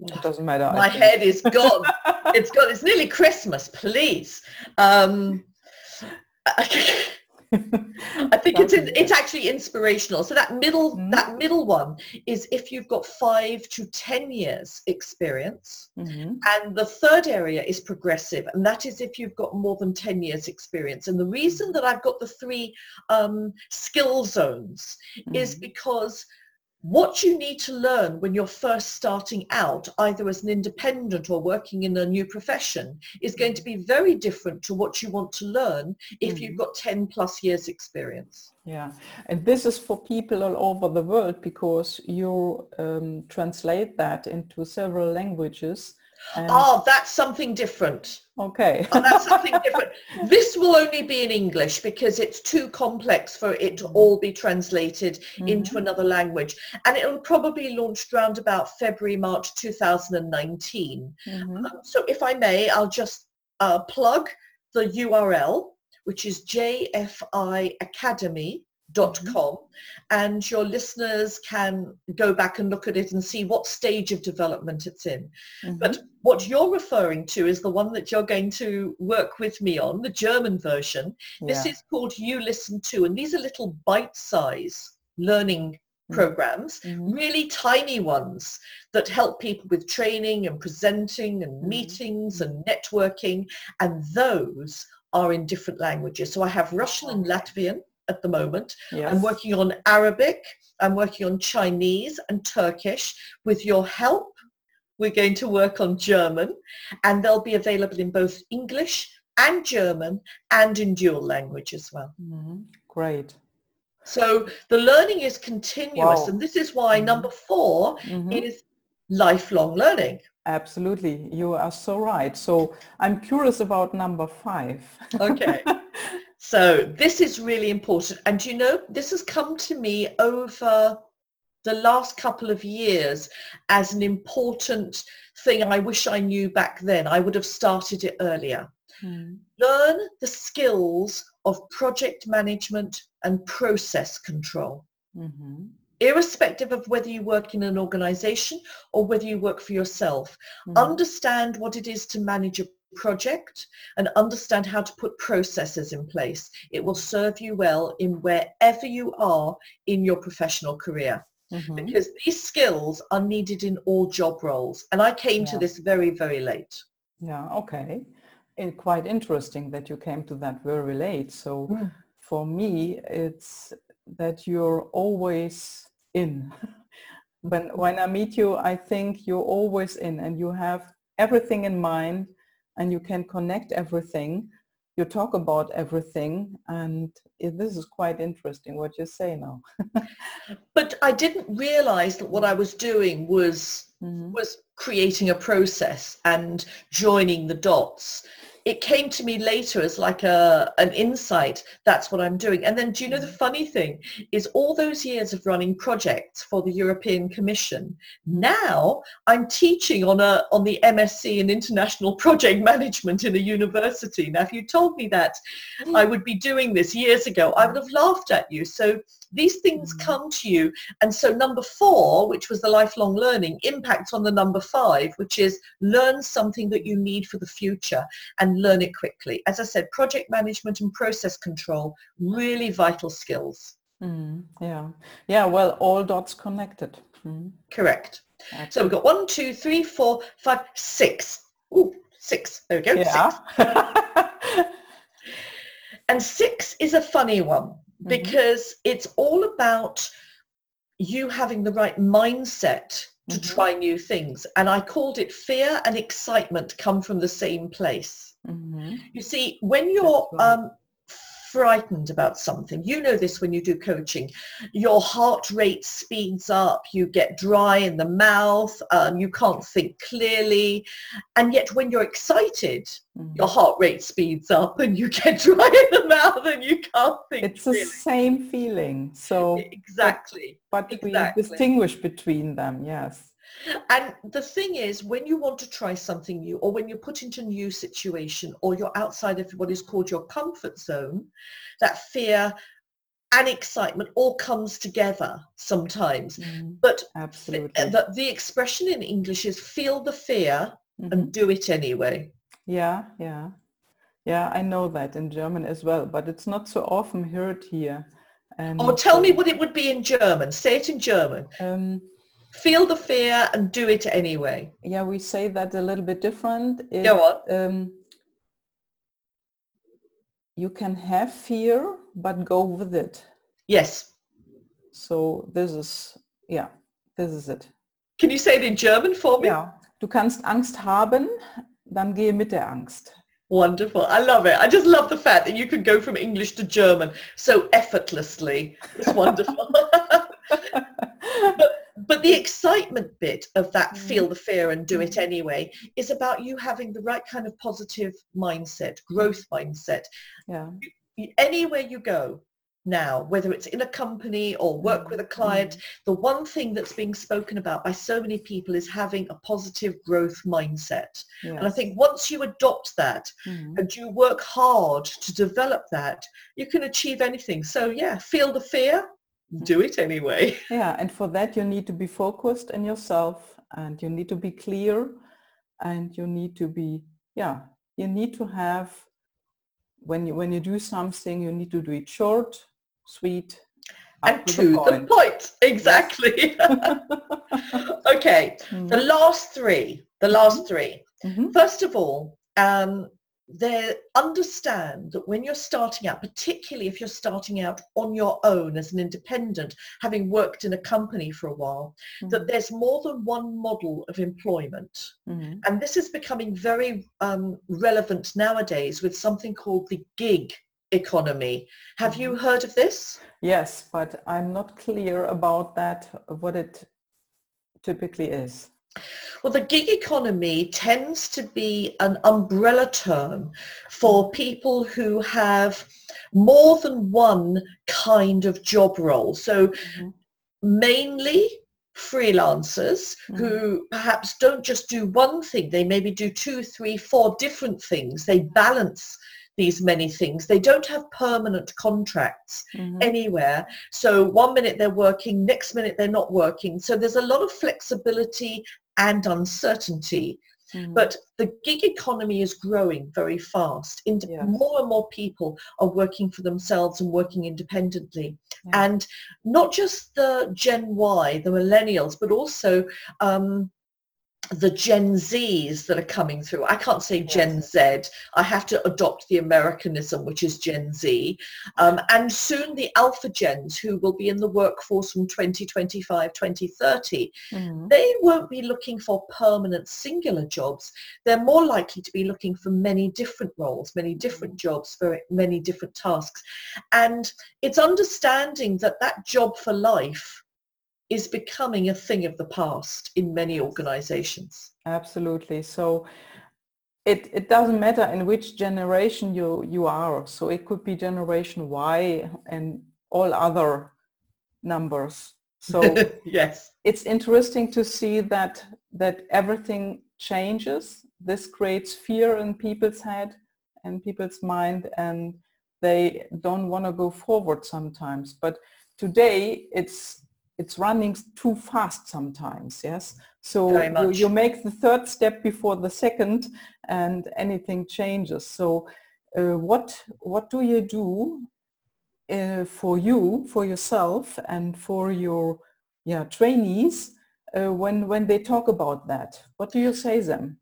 It doesn't matter. My head is gone. [LAUGHS] it's gone. It's nearly Christmas, please. Um, I think it's it's actually inspirational. So that middle Mhm. that middle one is if you've got five to ten years experience, Mhm. and the third area is progressive, and that is if you've got more than ten years experience. And the reason that I've got the three um, skill zones is Mhm. because what you need to learn when you're first starting out, either as an independent or working in a new profession, is going to be very different to what you want to learn if you've Mhm. got 10 plus years experience. Yeah, and this is for people all over the world because you um, translate that into several languages. And, Oh, that's something different. okay. Oh, that's something [LAUGHS] different. This will only be in English because it's too complex for it to all be translated into Mhm. another language. And it'll probably launch around about February, March 2019. Mhm. Um, so if I may, I'll just uh, plug the URL, which is jfiacademy.com, and your listeners can go back and look at it and see what stage of development it's in. Mhm. But what you're referring to is the one that you're going to work with me on, the German version. This is called You Listen To, and these are little bite-size learning Mhm. programs, Mhm. really tiny ones that help people with training and presenting and Mhm. meetings and networking, and those are in different languages. So I have Russian and Latvian, at the moment. Yes. I'm working on Arabic. I'm working on Chinese and Turkish. With your help, we're going to work on German and they'll be available in both English and German and in dual language as well. Mhm. Great. So the learning is continuous Wow. and this is why Mhm. number four Mhm. is lifelong learning. Absolutely. You are so right. So I'm curious about number five. Okay. [LAUGHS] So this is really important. And you know, this has come to me over the last couple of years as an important thing I wish I knew back then. I would have started it earlier. Mm. Learn the skills of project management and process control. Mhm. Irrespective of whether you work in an organization or whether you work for yourself, Mhm. understand what it is to manage a project and understand how to put processes in place. It will serve you well in wherever you are in your professional career Mhm. because these skills are needed in all job roles. And I came to this very, very late. Yeah, okay. And quite interesting that you came to that very late. So Mm. for me, it's that you're always in. [LAUGHS] when when I meet you, I think you're always in and you have everything in mind and you can connect everything. You talk about everything and this is quite interesting what you say now. [LAUGHS] But I didn't realize that what I was doing was Mhm. was creating a process and joining the dots. It came to me later as like a an insight. That's what I'm doing. And then do you know the mm. funny thing is all those years of running projects for the European Commission, now I'm teaching on a on the MSc in International [LAUGHS] Project Management in a university. Now if you told me that mm. I would be doing this years ago, I would have laughed at you. So these things Mm. come to you and so number four, which was the lifelong learning, impacts on the number five, which is learn something that you need for the future and learn it quickly. As I said, project management and process control, really vital skills. Mm, yeah. Yeah, well, all dots connected. Mm, Correct. So we've got one, two, three, four, five, six. Ooh, six. There we go. Six. yeah. [LAUGHS] And six is a funny one Mhm. because it's all about you having the right mindset to Mhm. try new things. And I called it fear and excitement come from the same place. Mhm. You see, when you're right. um, frightened about something, you know this when you do coaching, your heart rate speeds up, you get dry in the mouth, um, you can't think clearly. And yet when you're excited, Mhm. your heart rate speeds up and you [LAUGHS] get dry in the mouth and you can't think It's the same feeling. So, Exactly. but exactly. we distinguish between them. Yes. And the thing is, when you want to try something new or when you're put into a new situation or you're outside of what is called your comfort zone, that fear and excitement all comes together sometimes. Mhm. But Absolutely. the, the expression in English is feel the fear Mhm. and do it anyway. Yeah, yeah. Yeah, I know that in German as well, but it's not so often heard here. And Oh, tell me what it would be in German. Say it in German. um, Feel the fear and do it anyway. yeah, we say that a little bit different. It, Go on. um, you can have fear, but go with it. Yes. So this is, yeah, this is it. Can you say it in German for me? Ja, du kannst Angst haben, dann gehe mit der Angst. Wonderful. I love it. I just love the fact that you can go from English to German so effortlessly. It's [LAUGHS] wonderful. But, the excitement bit of that Mm. feel the fear and do it anyway is about you having the right kind of positive mindset, growth mindset. Ja. Anywhere you go now, whether it's in a company or work with a client, the one thing that's being spoken about by so many people is having a positive growth mindset. And I think once you adopt that Mhm. and you work hard to develop that, you can achieve anything. So yeah, feel the fear, do it anyway. [LAUGHS] Yeah, and for that you need to be focused in yourself and you need to be clear and you need to be, yeah, you need to have, when you, when you do something, you need to do it short, sweet, and to the point. Exactly. [LAUGHS] okay, [LAUGHS] the Mhm. last three, the last three. Mhm. First of all, um, they understand that when you're starting out, particularly if you're starting out on your own as an independent, having worked in a company for a while, mm-hmm. that there's more than one model of employment. Mm-hmm. And this is becoming very um, relevant nowadays with something called the gig economy. Have you mm-hmm. heard of this? Yes, but I'm not clear about that, what it typically is. Well, the gig economy tends to be an umbrella term for people who have more than one kind of job role. So mm-hmm. mainly freelancers mm-hmm. who perhaps don't just do one thing, they maybe do two, three, four different things. They balance these many things. They don't have permanent contracts mm-hmm. anywhere. So one minute they're working, next minute they're not working. So there's a lot of flexibility and uncertainty. Mm. But the gig economy is growing very fast. Ind- yes. More and more people are working for themselves and working independently. Yeah. And not just the Gen Y, the millennials, but also um, the Gen Zs that are coming through. I can't say Gen Z. I have to adopt the Americanism, which is Gen Z. Um, and soon the Alpha Gens who will be in the workforce from 2025, 2030. Mm-hmm. They won't be looking for permanent singular jobs. They're more likely to be looking for many different roles, many different mm-hmm. jobs for many different tasks. And it's understanding that that job for life is becoming a thing of the past in many organizations. Absolutely. So it, it doesn't matter in which generation you, you are. So it could be generation Y and all other numbers. So [LAUGHS] yes, it's interesting to see that that everything changes. This creates fear in people's head and people's mind and they don't want to go forward sometimes. But today it's it's running too fast sometimes yes? So you, you, make the third step before the second and anything changes. So uh, what what do you do uh, for you for yourself and for your yeah trainees uh, when when they talk about that? What do you say them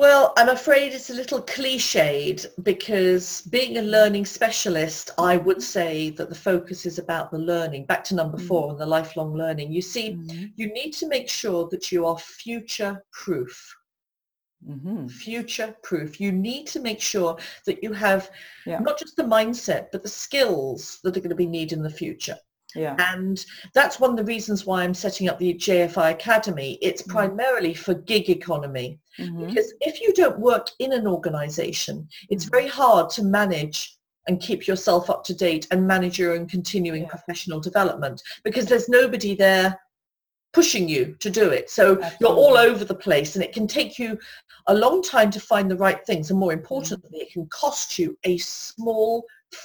well, I'm afraid it's a little cliched because being a learning specialist, I would say that the focus is about the learning. Back to number mm. four on the lifelong learning. You see, mm-hmm. you need to make sure that you are future proof. Mm-hmm. Future proof. You need to make sure that you have yeah. not just the mindset, but the skills that are going to be needed in the future. Yeah. And that's one of the reasons why I'm setting up the JFI Academy. It's mm-hmm. primarily for gig economy. Mm-hmm. Because if you don't work in an organization, it's mm-hmm. very hard to manage and keep yourself up to date and manage your own continuing yeah. professional development because there's nobody there pushing you to do it. So Absolutely. you're all over the place and it can take you a long time to find the right things. And more importantly, it can cost you a small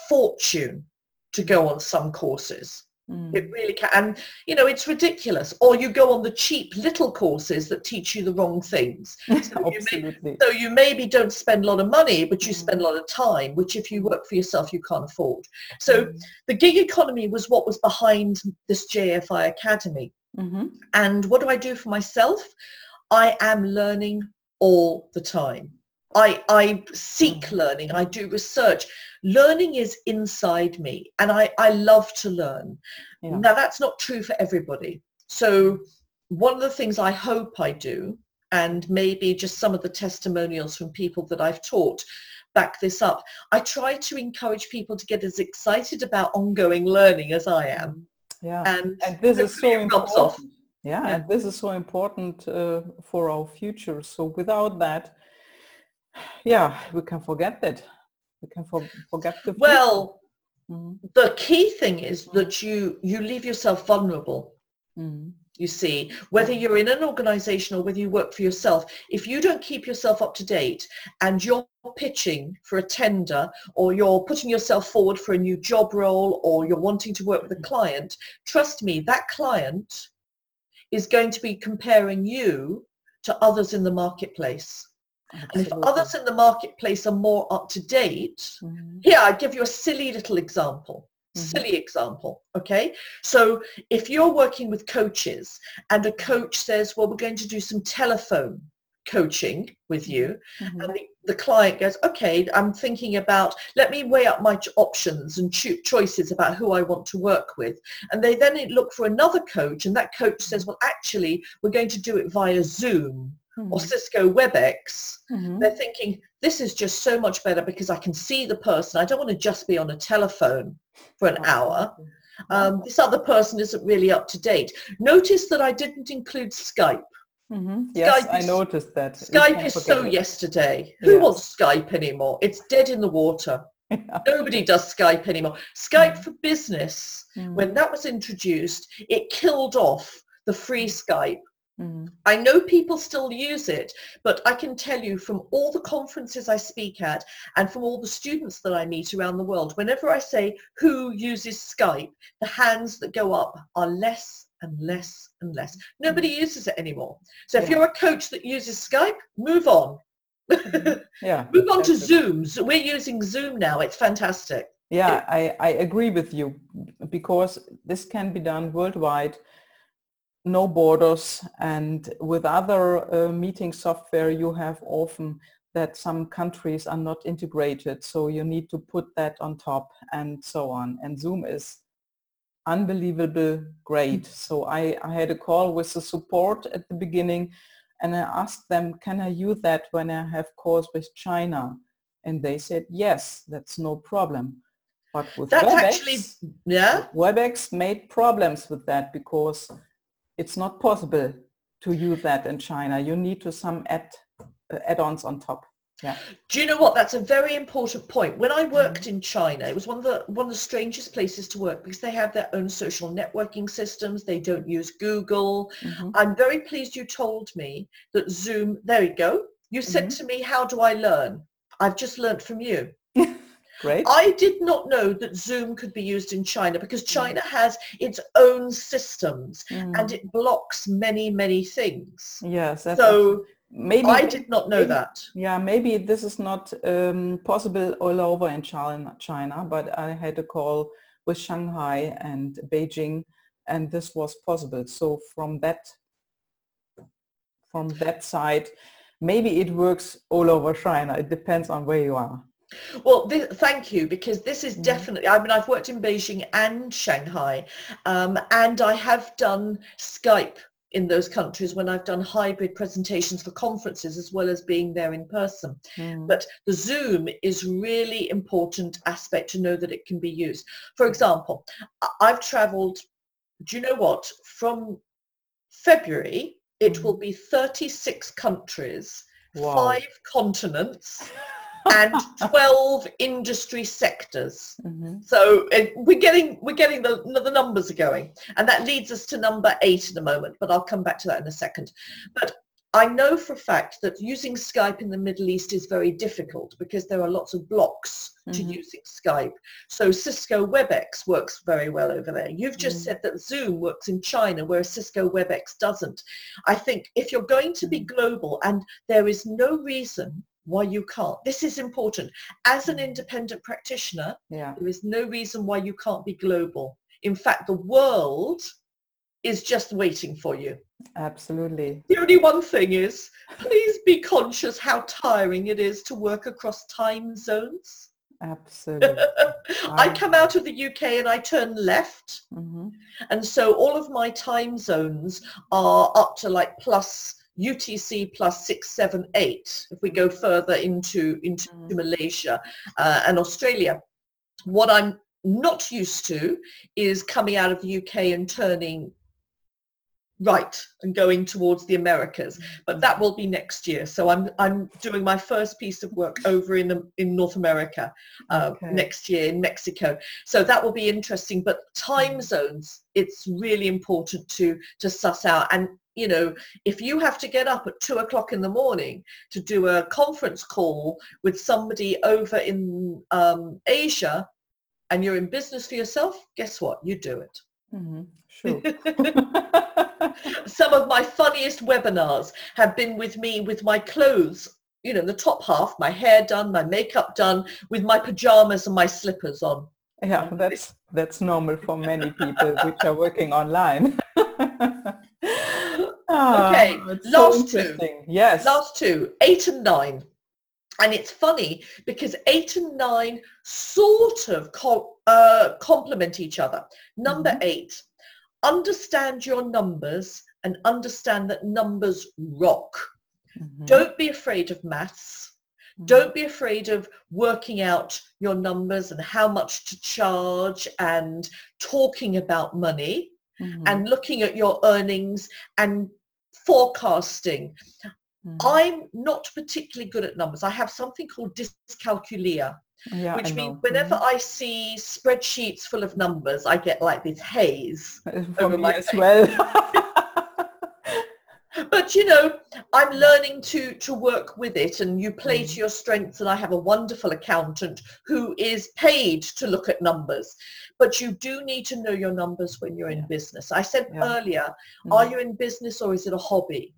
fortune to go on some courses. Mm. It really can. And, you know, it's ridiculous. Or you go on the cheap little courses that teach you the wrong things. [LAUGHS] So, you, may, so you maybe don't spend a lot of money, but you mm. spend a lot of time, which if you work for yourself, you can't afford. So mm. the gig economy was what was behind this JFI Academy. Mm-hmm. And what do I do for myself? I am learning all the time. I, I seek mm. learning. I do research learning is inside me and I, I love to learn. Yeah. Now that's not true for everybody. So one of the things I hope I do, and maybe just some of the testimonials from people that I've taught back this up, I try to encourage people to get as excited about ongoing learning as I am. Yeah, and, and this is so important. Yeah, yeah, and this is so important uh, for our future. So without that, yeah, we can forget that we can for, forget the well mm-hmm. the key thing is that you you leave yourself vulnerable mm-hmm. you see whether you're in an organization or whether you work for yourself if you don't keep yourself up to date and you're pitching for a tender or you're putting yourself forward for a new job role or you're wanting to work with a mm-hmm. client trust me that client is going to be comparing you to others in the marketplace Absolutely. And if others in the marketplace are more up to date, mm-hmm. here I give you a silly little example. Mm-hmm. Silly example, okay? So if you're working with coaches and a coach says, well, we're going to do some telephone coaching with you Mhm. and the, the client goes okay i'm thinking about let me weigh up my options and cho- choices about who i want to work with and they then look for another coach and that coach says well actually we're going to do it via zoom or Mhm. cisco webex Mhm. they're thinking this is just so much better because i can see the person i don't want to just be on a telephone for an hour um, this other person isn't really up to date notice that i didn't include skype Mhm. Yes, Skype I is- noticed that. Skype is so it. yesterday. Who Yes. wants Skype anymore? It's dead in the water. [LAUGHS] Yeah. Nobody does Skype anymore. Skype Mm. for business, Mhm. when that was introduced, it killed off the free Skype. Mhm. I know people still use it, but I can tell you from all the conferences I speak at and from all the students that I meet around the world, whenever I say who uses Skype, the hands that go up are less and less and less. Nobody uses it anymore. So if you're a coach that uses Skype, move on. [LAUGHS] Yeah. move on to. Zoom. We're using Zoom now. It's fantastic. Yeah, I, I agree with you because this can be done worldwide, no borders. And with other uh, meeting software, you have often that some countries are not integrated. So you need to put that on top and so on. And Zoom is unbelievable great. So I, I had a call with the support at the beginning and I asked them, can I use that when I have calls with China? And they said, yes, that's no problem. But with That's WebEx, actually, yeah. WebEx made problems with that because it's not possible to use that in China. You need to some add uh, add-ons on top. Yeah. Do you know what? That's a very important point. When I worked in China, it was one of the one of the strangest places to work because they have their own social networking systems. They don't use Google. Mhm. I'm very pleased you told me that Zoom. There you go. You said to me, "How do I learn?" I've just learnt from you. [LAUGHS] Great. I did not know that Zoom could be used in China because China has its own systems Mm. and it blocks many, many things. yes. That's So maybe I did not know maybe- that. Yeah, maybe this is not um, possible all over in China, China, but I had a call with Shanghai and Beijing, and this was possible. So from that from that side, maybe it works all over China. It depends on where you are. Well, thank you, because this is Mhm. definitely, I mean, I've worked in Beijing and Shanghai, um, and I have done Skype in those countries when I've done hybrid presentations for conferences as well as being there in person. Mm. But the Zoom is really important aspect to know that it can be used. For example, I've traveled, do you know what, from February, it will be 36 countries, Wow. five continents, and 12 industry sectors. Mhm. So uh, we're getting we're getting the the numbers are going, and that leads us to number eight in a moment. But I'll come back to that in a second. But I know for a fact that using Skype in the Middle East is very difficult because there are lots of blocks to Mhm. using Skype. So Cisco WebEx works very well over there. You've just Mhm. said that Zoom works in China, whereas Cisco WebEx doesn't. I think if you're going to be Mhm. global, and there is no reason why you can't. This is important. As an Mhm. independent practitioner, Yeah. there is no reason why you can't be global. In fact, the world is just waiting for you. Absolutely. The only one thing is, please be conscious how tiring it is to work across time zones. Absolutely. [LAUGHS] I come out of the UK and I turn left. Mhm. And so all of my time zones are up to like plus UTC plus six, seven, eight. If we go further into, into Mm. Malaysia uh, and Australia. What I'm not used to is coming out of the UK and turning right and going towards the Americas. But that will be next year. So I'm I'm doing my first piece of work over in the in North America uh, Okay. next year in Mexico. So that will be interesting. But time Mhm. zones, it's really important to to suss out. And you know, if you have to get up at two o'clock in the morning to do a conference call with somebody over in um, Asia, and you're in business for yourself, guess what? You do it. Mhm. Sure. [LAUGHS] Some of my funniest webinars have been with me with my clothes, you know, the top half, my hair done, my makeup done, with my pajamas and my slippers on. Yeah, that's that's normal for many people which are working online. [LAUGHS] Ah, Okay, it's last two. Yes. Last two, eight and nine. And it's funny because eight and nine sort of co- uh, complement each other. Number Mhm. eight, understand your numbers and understand that numbers rock. Mhm. Don't be afraid of maths. Mhm. Don't be afraid of working out your numbers and how much to charge and talking about money Mhm. and looking at your earnings and forecasting. Mhm. I'm not particularly good at numbers. I have something called dyscalculia, yeah, which I means know. whenever I see spreadsheets full of numbers, I get like this haze. [LAUGHS] Over my as face. well. [LAUGHS] But you know, I'm learning to to work with it and you play Mm. to your strengths and I have a wonderful accountant who is paid to look at numbers. But you do need to know your numbers when you're in Yeah. business. I said Yeah. earlier, are Mhm. you in business or is it a hobby?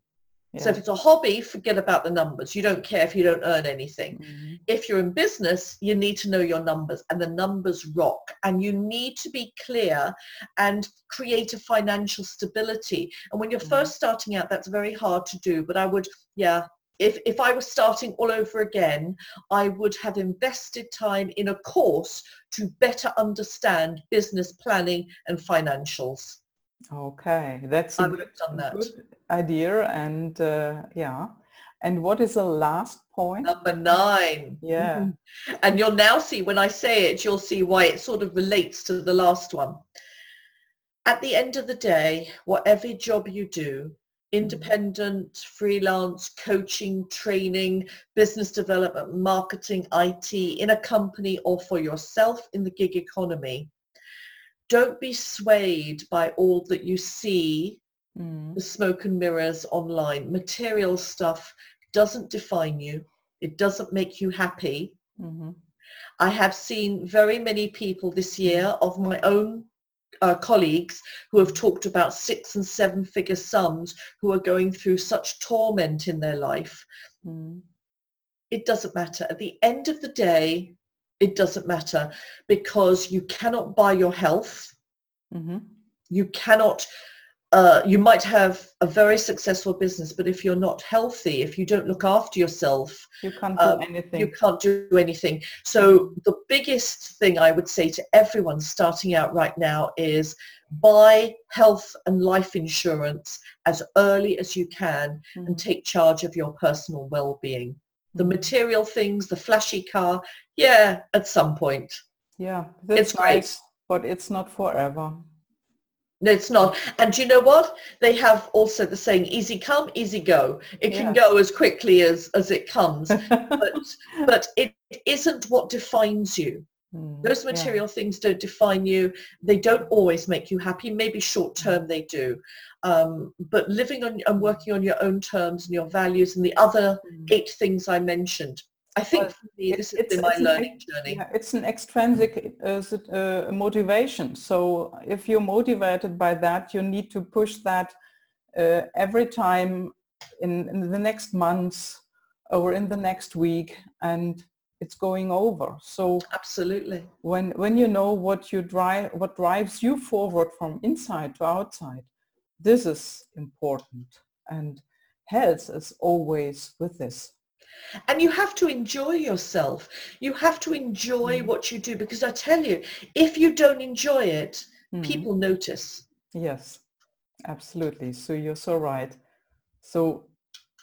So if it's a hobby, forget about the numbers. You don't care if you don't earn anything. Mhm. If you're in business, you need to know your numbers and the numbers rock and you need to be clear and create a financial stability. And when you're Mhm. first starting out, that's very hard to do. But I would, yeah, if, if I was starting all over again, I would have invested time in a course to better understand business planning and financials. Okay, that's I would have done that. good idea. And uh, yeah. And what is the last point? Number nine. Yeah. Mhm. And you'll now see, when I say it, you'll see why it sort of relates to the last one. At the end of the day, whatever job you do, independent, freelance, coaching, training, business development, marketing, IT, in a company or for yourself in the gig economy, don't be swayed by all that you see Mm. the smoke and mirrors online. Material stuff doesn't define you. It doesn't make you happy. Mhm. I have seen very many people this year of my own uh, colleagues who have talked about six and seven figure sums who are going through such torment in their life. Mm. It doesn't matter. At the end of the day, it doesn't matter because you cannot buy your health. Mhm. You cannot uh, you might have a very successful business, but if you're not healthy, if you don't look after yourself, You can't do Um, anything. you can't do anything. So the biggest thing I would say to everyone starting out right now is buy health and life insurance as early as you can and Mhm. take charge of your personal well-being. The Mhm. material things, the flashy car, yeah, at some point. Yeah, It's great. but it's not forever. No, it's not. And do you know what? They have also the saying, easy come, easy go. It can Yeah. go as quickly as, as it comes, [LAUGHS] but, but it isn't what defines you. Mm, Those yeah. material things don't define you. They don't always make you happy. Maybe short term they do. Um, but living on and working on your own terms and your values and the other Mm. eight things I mentioned, I think for me, this has it's- been my learning journey. Yeah, it's an extrinsic uh, uh, motivation. So if you're motivated by that, you need to push that uh, every time in, in the next months or in the next week and it's going over. So Absolutely. when, when you know what you drive, what drives you forward from inside to outside, this is important. And health is always with this. And you have to enjoy yourself. You have to enjoy Mm. what you do because I tell you, if you don't enjoy it, Mhm. people notice. Yes, absolutely. So you're so right. So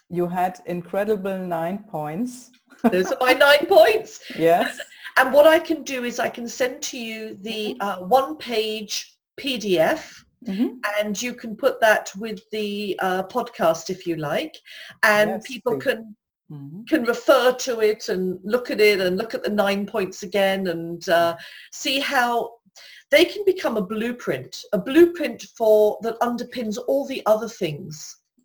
you had incredible nine points. Those are my nine [LAUGHS] points. Yes. [LAUGHS] And what I can do is I can send to you the uh, one-page PDF Mhm. and you can put that with the uh, podcast if you like and Yes, people please. can Mhm. can refer to it and look at it and look at the nine points again and uh, see how they can become a blueprint a blueprint for that underpins all the other things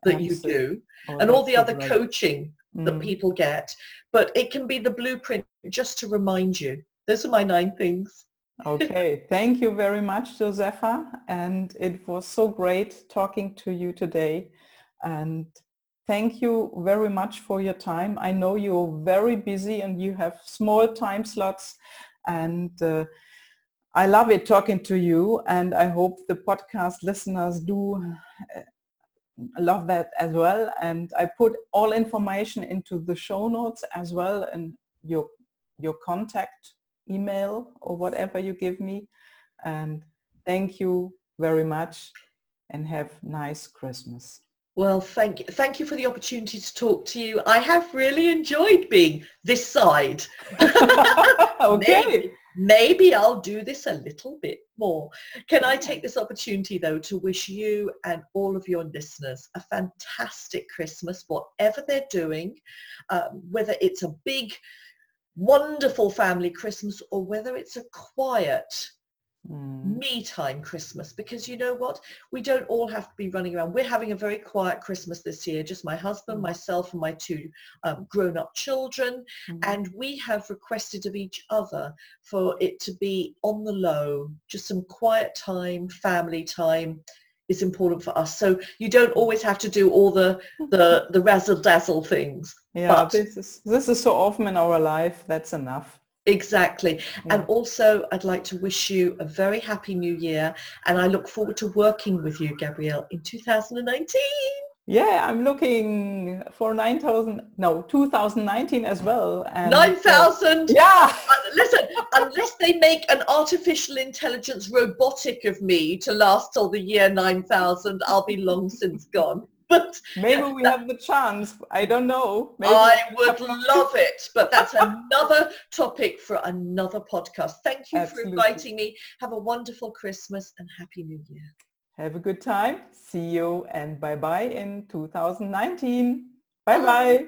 that you do Oh, and all the other great. coaching that Mm. people get but it can be the blueprint just to remind you those are my nine things Okay, [LAUGHS] thank you very much, Josefa. And it was so great talking to you today. And thank you very much for your time. I know you're very busy and you have small time slots. And uh, I love it talking to you. And I hope the podcast listeners do uh, love that as well. And I put all information into the show notes as well and your, your contact email or whatever you give me. And thank you very much and have nice Christmas. Well, thank you. Thank you for the opportunity to talk to you. I have really enjoyed being this side. [LAUGHS] [LAUGHS] okay. maybe, maybe I'll do this a little bit more. Can I take this opportunity though to wish you and all of your listeners a fantastic Christmas, whatever they're doing, um, whether it's a big, wonderful family Christmas or whether it's a quiet, mm. me time Christmas because you know what? We don't all have to be running around. We're having a very quiet Christmas this year, just my husband, mm. myself and my two um, grown-up children. Mm. And we have requested of each other for it to be on the low, just some quiet time, family time is important for us. So you don't always have to do all the [LAUGHS] the, the razzle dazzle things. Yeah, but this is this is so often in our life. That's enough. Exactly. Yeah. And also, I'd like to wish you a very happy new year. And I look forward to working with you, Gabrielle, in 2019. Yeah, I'm looking for 9,000, no, 2019 as well. 9,000? yeah. Uh, listen, unless they make an artificial intelligence robotic of me to last till the year 9,000, I'll be long since gone but maybe we have the chance. I don't know. Maybe I would love it, but that's [LAUGHS] another topic for another podcast. Thank you Absolutely. for inviting me. Have a wonderful Christmas and Happy New Year. Have a good time. See you and bye-bye in 2019. Bye-bye.